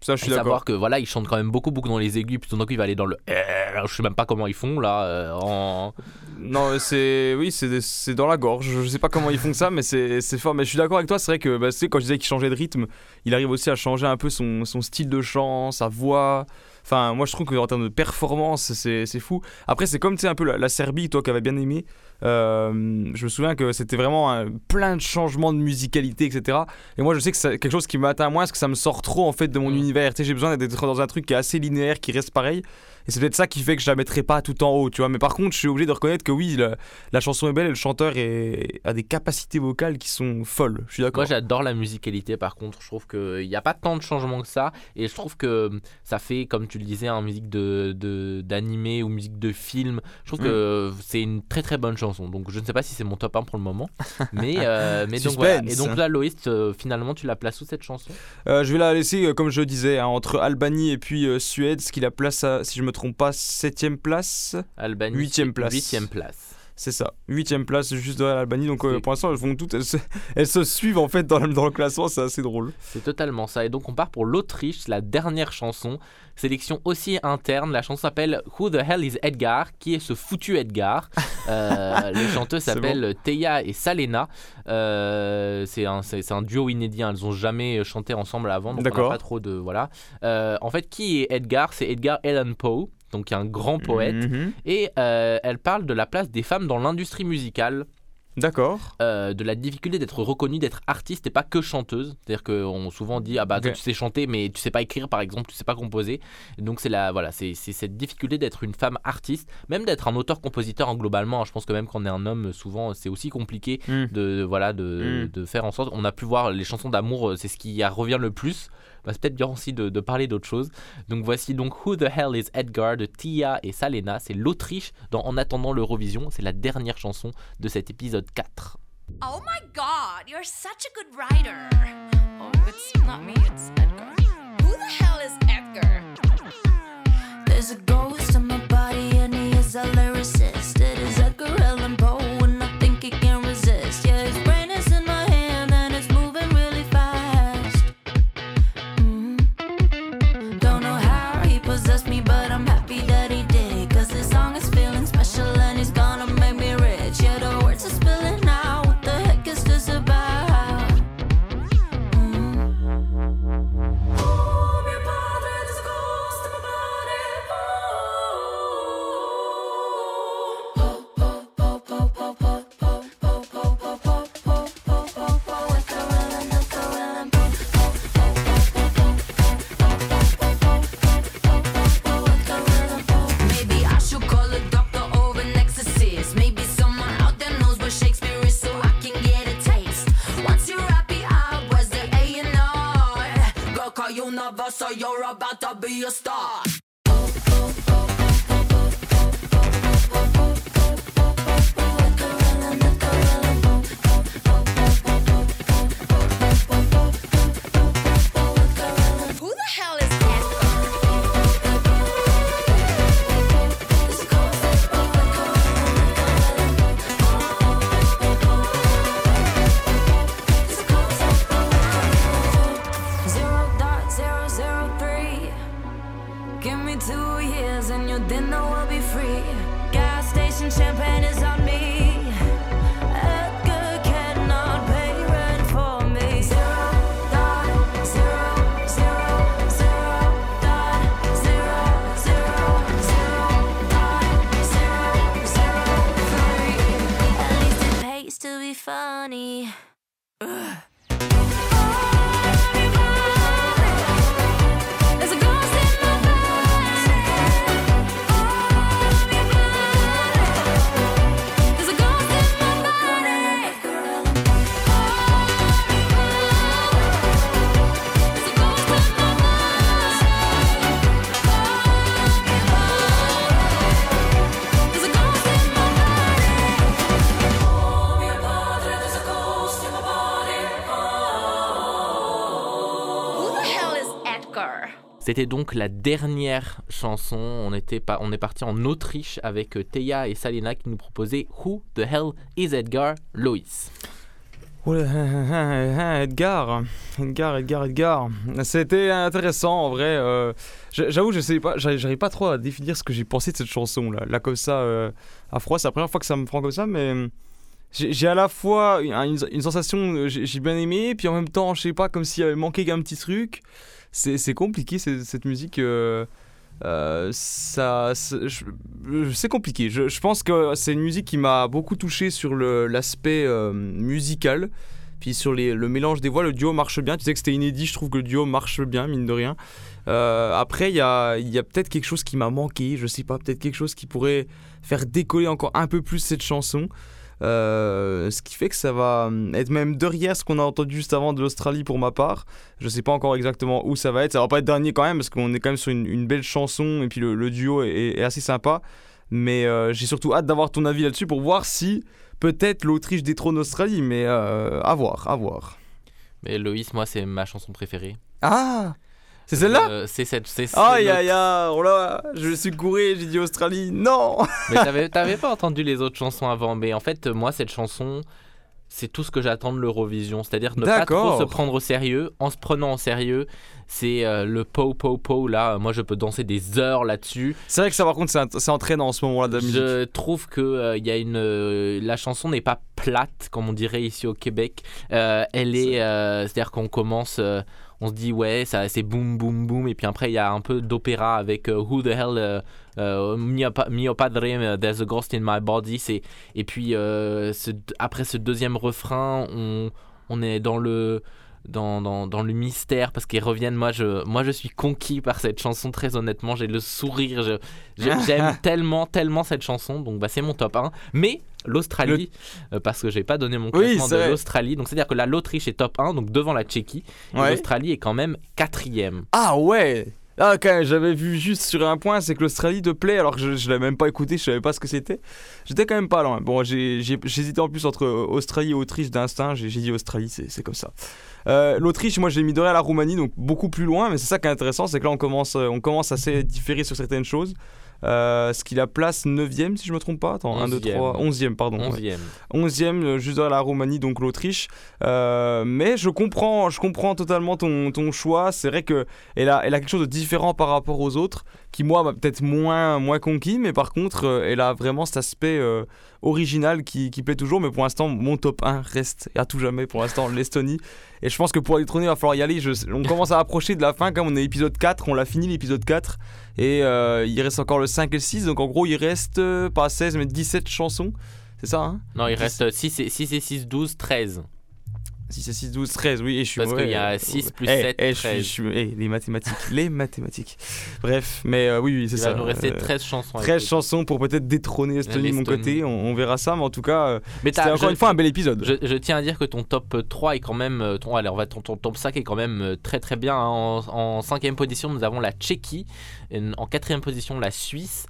Ça, je suis Et savoir d'accord. que voilà, il chante quand même beaucoup, beaucoup dans les aigus, puis tout d'un coup il va aller dans le. Je sais même pas comment ils font là. euh, en... Non, c'est. Oui, c'est c'est dans la gorge. Je sais pas comment ils font ça, mais c'est c'est fort. Mais je suis d'accord avec toi, c'est vrai que bah, tu sais, quand je disais qu'il changeait de rythme, il arrive aussi à changer un peu son, son style de chant, sa voix. Enfin, moi je trouve qu'en termes de performance, c'est c'est fou. Après, c'est comme tu sais, un peu la, la Serbie, toi qui avais bien aimé. Euh, je me souviens que c'était vraiment un- plein de changements de musicalité, etc. Et moi, je sais que c'est quelque chose qui m'atteint moins parce que ça me sort trop en fait de mon Mm. univers. Tu sais, j'ai besoin d'être dans un truc qui est assez linéaire, qui reste pareil. Et c'est peut-être ça qui fait que je la mettrai pas tout en haut, tu vois. Mais par contre, je suis obligé de reconnaître que oui, la, la chanson est belle et le chanteur est, a des capacités vocales qui sont folles. Je suis d'accord. Moi j'adore la musicalité par contre. Je trouve qu'il n'y a pas tant de changements que ça. Et je trouve que ça fait, comme tu le disais, en musique d'animé de, d'animé ou musique de film. Je trouve que c'est une très très bonne chanson. Donc je ne sais pas si c'est mon top 1 pour le moment. Mais, euh, mais donc voilà. Et donc là, Loïs, euh, finalement, tu la places où cette chanson? Euh, je vais la laisser, comme je disais, hein, entre Albanie et puis Suède, ce qui la place à, si je me trompe pas, 7ème place? Albanie. Huitième place. Huitième place. C'est ça, 8ème place juste derrière l'Albanie. Donc euh, pour l'instant, elles, vont toutes, elles, se, elles se suivent en fait dans, le- dans le classement, c'est assez drôle. C'est totalement ça. Et donc on part pour l'Autriche, la dernière chanson. Sélection aussi interne. La chanson s'appelle Who the Hell is Edgar? Qui est ce foutu Edgar? Euh, Les chanteuses s'appellent Teya et Salena. Euh, c'est un, duo inédit. hein. Elles ont jamais chanté ensemble avant. Donc on D'accord. n'a pas trop de. Voilà. Euh, en fait, qui est Edgar? C'est Edgar Allan Poe. Donc un grand poète. Mhm. Et euh, elle parle de la place des femmes dans l'industrie musicale. D'accord. euh, de la difficulté d'être reconnue, d'être artiste et pas que chanteuse. C'est-à-dire qu'on souvent dit ah bah toi tu sais chanter mais tu sais pas écrire par exemple, tu sais pas composer. Et donc c'est la voilà c'est cette difficulté d'être une femme artiste, même d'être un auteur-compositeur hein, globalement. hein. je pense que même quand on est un homme, souvent c'est aussi compliqué Mm. de voilà de, Mm. de faire en sorte. On a pu voir les chansons d'amour, euh, c'est ce qui revient le plus. Bah, c'est peut-être bien aussi de, de parler d'autre chose. Donc voici donc Who the Hell is Edgar de Tia et Salena. C'est l'Autriche dans En attendant l'Eurovision. C'est la dernière chanson de cet épisode 4. Oh my god, you're such a good writer. Oh, it's not me, it's Edgar. Who the hell is Edgar? There's a ghost in my body and he is a lyricist. Universal, you're about to be a star. C'était donc la dernière chanson. On, était pas, on est parti en Autriche avec euh, Teya et Salena qui nous proposaient Who the Hell is Edgar. Oula, Edgar, Edgar, Edgar, Edgar. C'était intéressant en vrai. euh, J'avoue, je sais pas, j'arrive pas trop à définir ce que j'ai pensé de cette chanson là. Comme ça, euh, à froid, c'est la première fois que ça me prend comme ça, mais j'ai à la fois une, sensation, euh, j'ai bien aimé, puis en même temps, je sais pas, comme s'il avait manqué un petit truc. C'est compliqué cette musique. euh, euh, ça, c'est compliqué. Je, pense que c'est une musique qui m'a beaucoup touché sur l'aspect musical, puis sur les, le mélange des voix. Le duo marche bien. Tu sais que c'était inédit. Je trouve que le duo marche bien, mine de rien. Après, il y a, y a peut-être quelque chose qui m'a manqué. Je sais pas, peut-être quelque chose qui pourrait faire décoller encore un peu plus cette chanson. Euh, ce qui fait que ça va hum, être même derrière ce qu'on a entendu juste avant de l'Australie pour ma part. Je sais pas encore exactement où ça va être. Ça va pas être dernier quand même parce qu'on est quand même sur une, une belle chanson et puis le, le duo est, est assez sympa. Mais euh, j'ai surtout hâte d'avoir ton avis là-dessus pour voir si peut-être l'Autriche détrône l'Australie. Mais euh, à voir, à voir. Mais Loïs, moi, c'est ma chanson préférée. Ah C'est celle-là Euh, C'est cette. c'est- Aïe aïe aïe, oh là, je suis couru, j'ai dit Australie, non Mais t'avais, t'avais pas entendu les autres chansons avant. Mais en fait, moi, cette chanson, c'est tout ce que j'attends de l'Eurovision. C'est-à-dire ne pas trop se prendre au sérieux. En se prenant au sérieux, c'est euh, le po po po là. Moi, je peux danser des heures là-dessus. C'est vrai que ça, par contre, c'est entraînant en ce moment-là de la musique. Je trouve que euh, il y a une euh, la chanson n'est pas plate comme on dirait ici au Québec. Euh, elle est, euh, c'est-à-dire qu'on commence, euh, on se dit ouais, ça c'est boum boum boum et puis après il y a un peu d'opéra avec euh, Who the hell euh, euh, mio, pa- mio padre euh, there's a ghost in my body. C'est et puis ce- après ce deuxième refrain, on on est dans le dans, dans, dans le mystère parce qu'ils reviennent. Moi je, moi, je suis conquis par cette chanson, très honnêtement. J'ai le sourire. J'aime tellement, tellement cette chanson. Donc, bah, c'est mon top 1. Mais l'Australie, euh, parce que j'ai pas donné mon Oui, classement c'est de l'Australie. Donc c'est-à-dire que là, l'Autriche est top 1, donc devant la Tchéquie. Ouais. l'Australie est quand même quatrième. Ah ouais ah, quand j'avais vu juste sur un point, c'est que l'Australie te plaît, alors que je, je l'avais même pas écouté, je savais pas ce que c'était. J'étais quand même pas loin. Bon, j'hésitais en plus entre Australie et Autriche d'instinct, j'ai dit Australie, c'est comme ça. Euh, L'Autriche, moi j'ai mis derrière la Roumanie, donc beaucoup plus loin, mais c'est ça qui est intéressant, c'est que là on commence, euh, on commence à se différer sur certaines choses. Euh, ce qui la place 9ème si je me trompe pas. Attends, 1, 2, 3, 11ème, pardon. ouais. 11e. 11e, euh, juste derrière la Roumanie, donc l'Autriche. Euh, mais je comprends, je comprends totalement ton, ton choix. C'est vrai qu'elle a, elle a quelque chose de différent par rapport aux autres, qui moi m'a peut-être moins, moins conquis, mais par contre, euh, elle a vraiment cet aspect original qui, qui plaît toujours. Mais pour l'instant, mon top 1 reste à tout jamais pour l'instant l'Estonie. Et je pense que pour trôner, il va falloir y aller. Je- on commence à approcher de la fin, comme on est épisode 4, on l'a fini l'épisode 4. Et euh, il reste encore le 5 et le 6. Donc en gros, il reste euh, pas 16, mais 17 chansons. C'est ça, hein? Non, il reste 6 et 6, et 6 12, 13. 6 et 6, 12, 13, oui, et je suis Parce qu'il y a euh, 6 plus eh, 7, eh, je suis- 13. je suis- eh, les mathématiques, les mathématiques. Bref, mais euh, oui, oui, c'est Il ça. va nous rester euh, 13 chansons. à 13 écouter. chansons pour peut-être détrôner l'Estonie de mon côté, on, on verra ça, mais en tout cas, euh, c'était encore je- une fois un bel épisode. Je, je tiens à dire que ton top 3 est quand même. euh, Ton, allez, on va, ton, ton top 5 est quand même euh, très très bien. hein. En, en cinquième position, nous avons la Tchéquie. En quatrième position, la Suisse.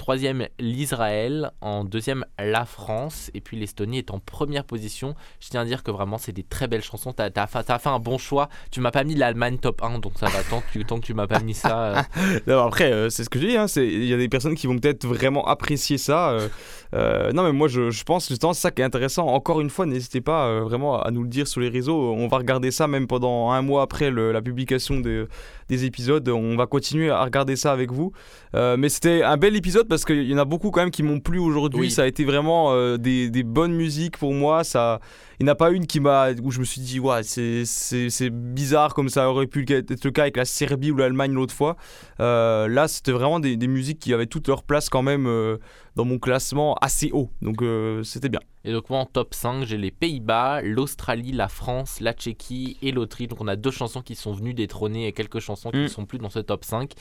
Troisième, l'Israël. En deuxième, la France. Et puis l'Estonie est en première position. Je tiens à dire que vraiment, c'est des très belles chansons. T'as as, fait un bon choix. Tu m'as pas mis l'Allemagne top 1, donc ça va tant que tant que tu m'as pas mis ça. euh, après, euh, c'est ce que je dis, hein, il y a des personnes qui vont peut-être vraiment apprécier ça. euh, euh, non, mais moi, je, pense justement, c'est ça qui est intéressant. Encore une fois, n'hésitez pas vraiment à nous le dire sur les réseaux. On va regarder ça même pendant un mois après la publication des, des épisodes. On va continuer à regarder ça avec vous. Mais c'était un bel épisode parce qu'il y en a beaucoup quand même qui m'ont plu aujourd'hui. Oui. Ça a été vraiment euh, des, des bonnes musiques pour moi. Ça, il n'y en a pas une qui m'a où je me suis dit ouais c'est bizarre comme ça aurait pu être le cas avec la Serbie ou l'Allemagne l'autre fois. Euh, là c'était vraiment des, des musiques qui avaient toute leur place quand même euh, dans mon classement assez haut. Donc euh, c'était bien. Et donc moi en top 5, j'ai les Pays-Bas, l'Australie, la France, la Tchéquie et l'Autriche. Donc on a deux chansons qui sont venues détrôner et quelques chansons qui Mm. ne sont plus dans ce top 5.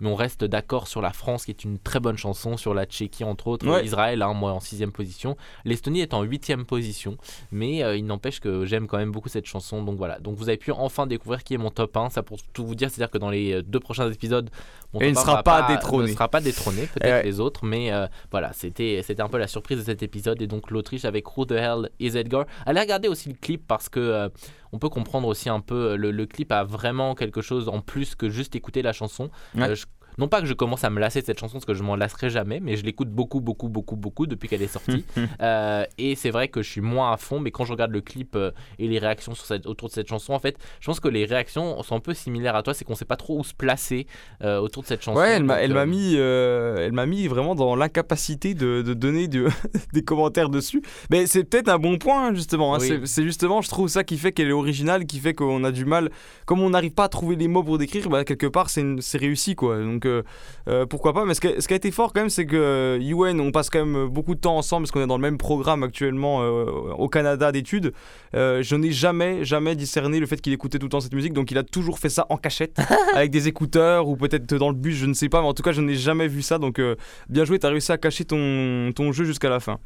Mais on reste d'accord sur la France qui est une très bonne chanson, sur la Tchéquie entre autres, Ouais. Israël, hein, moi en sixième position. L'Estonie est en huitième position. Mais euh, il n'empêche que j'aime quand même beaucoup cette chanson. Donc voilà, donc vous avez pu enfin découvrir qui est mon top 1. Ça pour tout vous dire, c'est-à-dire que dans les euh, deux prochains épisodes, mon il ne 1 sera va pas détrôné. Ne sera pas détrôné, peut-être Ouais. les autres. Mais euh, voilà, c'était c'était un peu la surprise de cet épisode. Et donc l'Autriche avec Who the Hell is Edgar. Allez regarder aussi le clip parce que euh, on peut comprendre aussi un peu. Le, le clip a vraiment quelque chose en plus que juste écouter la chanson. Ouais. Je- non pas que je commence à me lasser de cette chanson parce que je m'en lasserai jamais, mais je l'écoute beaucoup, beaucoup, beaucoup, beaucoup depuis qu'elle est sortie. Euh, et c'est vrai que je suis moins à fond, mais quand je regarde le clip euh, et les réactions sur cette- autour de cette chanson, en fait, je pense que les réactions sont un peu similaires à toi. C'est qu'on sait pas trop où se placer euh, autour de cette chanson. Ouais, elle m'a mis, elle m'a mis vraiment dans l'incapacité de, de donner du- des commentaires dessus. Mais c'est peut-être un bon point hein, justement. hein. Oui. C'est- justement, je trouve ça qui fait qu'elle est originale, qui fait qu'on a du mal, comme on n'arrive pas à trouver les mots pour décrire, bah, quelque part c'est réussi quoi. Donc euh, euh, pourquoi pas. Mais ce qui, a, ce qui a été fort quand même, c'est que euh, UN, on passe quand même beaucoup de temps ensemble parce qu'on est dans le même programme actuellement euh, au Canada d'études. Euh, je n'ai jamais, jamais discerné le fait qu'il écoutait tout le temps cette musique. Donc il a toujours fait ça en cachette, avec des écouteurs ou peut-être dans le bus, je ne sais pas. Mais en tout cas, je n'ai jamais vu ça. Donc euh, bien joué, tu as réussi à cacher ton, ton jeu jusqu'à la fin.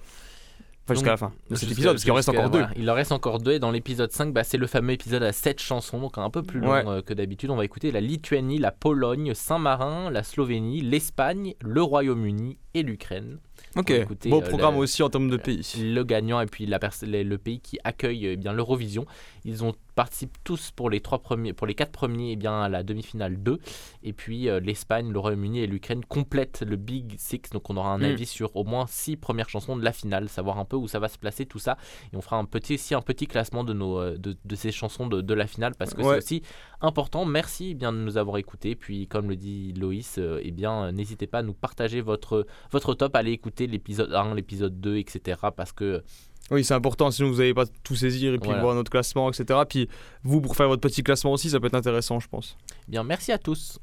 Enfin, jusqu'à la fin de cet épisode, parce qu'il en reste encore deux. voilà, il en reste encore deux. Et dans l'épisode 5, bah, c'est le fameux épisode à 7 chansons, donc un peu plus long Ouais. euh, que d'habitude. On va écouter la Lituanie, la Pologne, Saint-Marin, la Slovénie, l'Espagne, le Royaume-Uni et l'Ukraine. Ok, écouter, beau euh, programme aussi en termes de pays. le gagnant et puis la le le pays qui accueille eh bien l'Eurovision. Ils ont participent tous pour les trois premiers, pour les quatre premiers eh bien à la demi-finale 2 et puis euh, l'Espagne, le Royaume-Uni et l'Ukraine complètent le Big Six. Donc on aura un Mm. avis sur au moins six premières chansons de la finale, savoir un peu où ça va se placer tout ça et on fera un petit aussi un petit classement de nos euh, de, de ces chansons de, de la finale parce que Ouais. c'est aussi important. Merci eh bien de nous avoir écoutés. Puis comme le dit Loïs, euh, eh bien n'hésitez pas à nous partager votre votre top, allez écouter l'épisode 1, l'épisode 2, etc. Parce que Oui, c'est important, sinon vous n'allez pas tout saisir et puis Voilà. voir notre classement, etc. Puis vous, pour faire votre petit classement aussi, ça peut être intéressant, je pense. eh bien merci à tous.